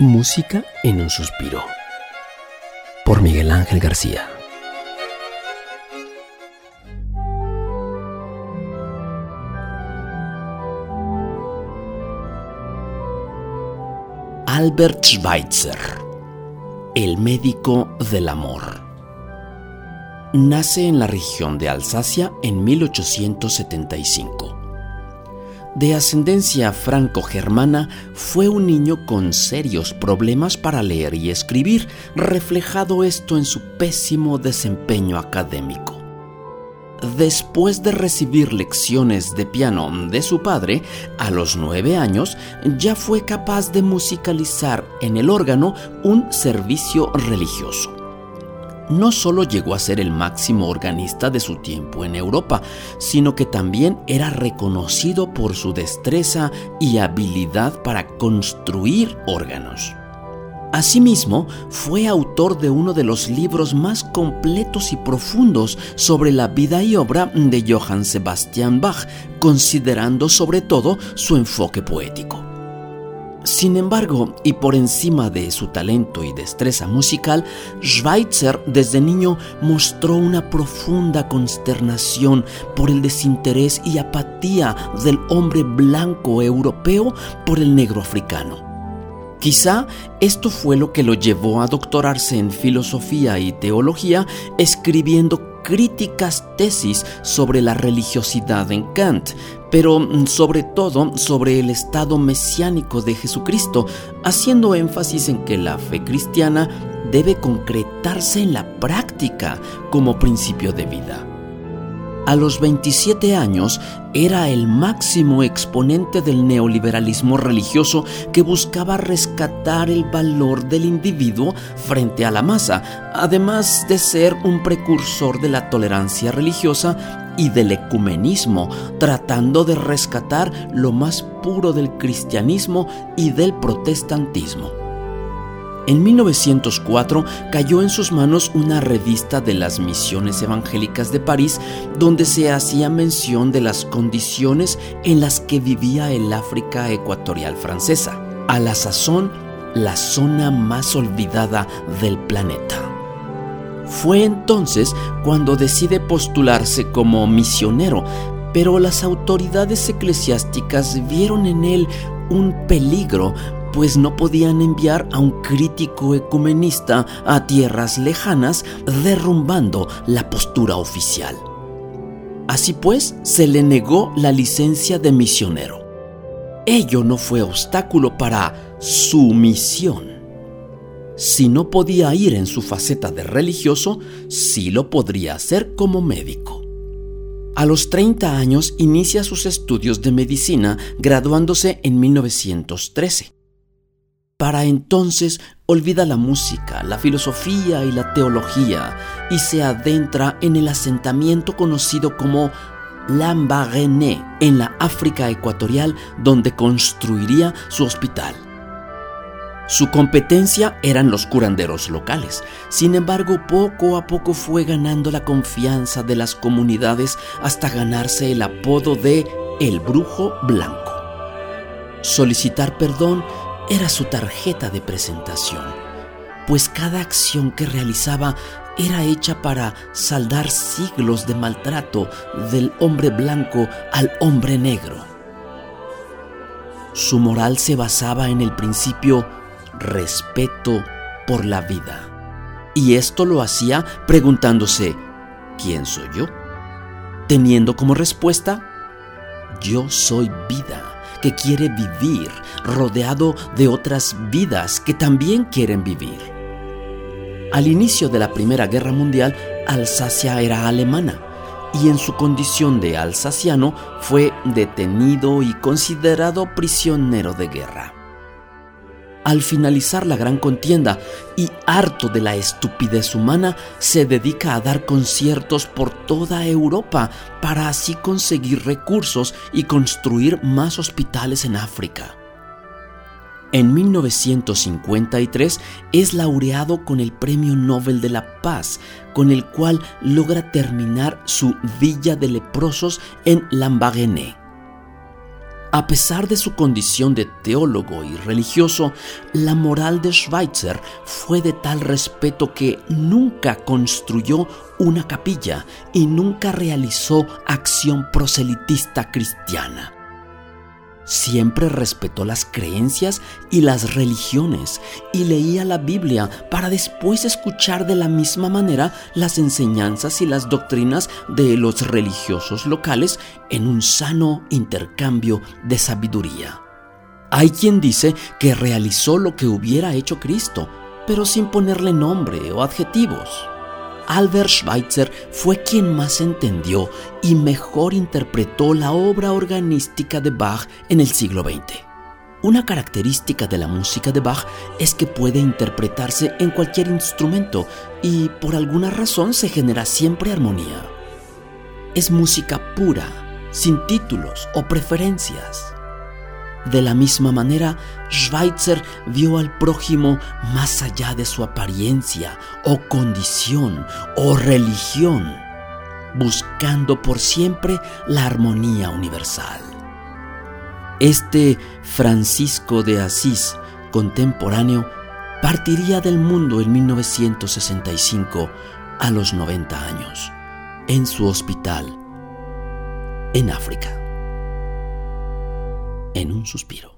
Música en un suspiro. Por Miguel Ángel García. Albert Schweitzer, el médico del amor. Nace en la región de Alsacia en 1875 de ascendencia franco-germana, fue un niño con serios problemas para leer y escribir, reflejado esto en su pésimo desempeño académico. Después de recibir lecciones de piano de su padre, a los nueve años ya fue capaz de musicalizar en el órgano un servicio religioso no solo llegó a ser el máximo organista de su tiempo en Europa, sino que también era reconocido por su destreza y habilidad para construir órganos. Asimismo, fue autor de uno de los libros más completos y profundos sobre la vida y obra de Johann Sebastian Bach, considerando sobre todo su enfoque poético. Sin embargo, y por encima de su talento y destreza musical, Schweitzer desde niño mostró una profunda consternación por el desinterés y apatía del hombre blanco europeo por el negro africano. Quizá esto fue lo que lo llevó a doctorarse en filosofía y teología, escribiendo críticas tesis sobre la religiosidad en Kant, pero mm, sobre todo sobre el estado mesiánico de Jesucristo, haciendo énfasis en que la fe cristiana debe concretarse en la práctica como principio de vida. A los 27 años era el máximo exponente del neoliberalismo religioso que buscaba rescatar el valor del individuo frente a la masa, además de ser un precursor de la tolerancia religiosa y del ecumenismo, tratando de rescatar lo más puro del cristianismo y del protestantismo. En 1904 cayó en sus manos una revista de las misiones evangélicas de París donde se hacía mención de las condiciones en las que vivía el África ecuatorial francesa, a la sazón la zona más olvidada del planeta. Fue entonces cuando decide postularse como misionero, pero las autoridades eclesiásticas vieron en él un peligro pues no podían enviar a un crítico ecumenista a tierras lejanas derrumbando la postura oficial. Así pues, se le negó la licencia de misionero. Ello no fue obstáculo para su misión. Si no podía ir en su faceta de religioso, sí lo podría hacer como médico. A los 30 años inicia sus estudios de medicina, graduándose en 1913. Para entonces olvida la música, la filosofía y la teología y se adentra en el asentamiento conocido como Lambaréné en la África ecuatorial donde construiría su hospital. Su competencia eran los curanderos locales. Sin embargo, poco a poco fue ganando la confianza de las comunidades hasta ganarse el apodo de el brujo blanco. Solicitar perdón era su tarjeta de presentación, pues cada acción que realizaba era hecha para saldar siglos de maltrato del hombre blanco al hombre negro. Su moral se basaba en el principio respeto por la vida. Y esto lo hacía preguntándose, ¿quién soy yo? Teniendo como respuesta, yo soy vida que quiere vivir rodeado de otras vidas que también quieren vivir. Al inicio de la Primera Guerra Mundial, Alsacia era alemana y en su condición de alsaciano fue detenido y considerado prisionero de guerra al finalizar la gran contienda y harto de la estupidez humana, se dedica a dar conciertos por toda Europa para así conseguir recursos y construir más hospitales en África. En 1953 es laureado con el Premio Nobel de la Paz, con el cual logra terminar su Villa de Leprosos en Lambaréné A pesar de su condición de teólogo y religioso, la moral de Schweitzer fue de tal respeto que nunca construyó una capilla y nunca realizó acción proselitista cristiana. Siempre respetó las creencias y las religiones y leía la Biblia para después escuchar de la misma manera las enseñanzas y las doctrinas de los religiosos locales en un sano intercambio de sabiduría. Hay quien dice que realizó lo que hubiera hecho Cristo, pero sin ponerle nombre o adjetivos. Albert Schweitzer fue quien más entendió y mejor interpretó la obra organística de Bach en el siglo XX. Una característica de la música de Bach es que puede interpretarse en cualquier instrumento y por alguna razón se genera siempre armonía. Es música pura, sin títulos o preferencias. De la misma manera, Schweitzer vio al prójimo más allá de su apariencia o condición o religión, buscando por siempre la armonía universal. Este Francisco de Asís contemporáneo partiría del mundo en 1965 a los 90 años, en su hospital, en África en un suspiro.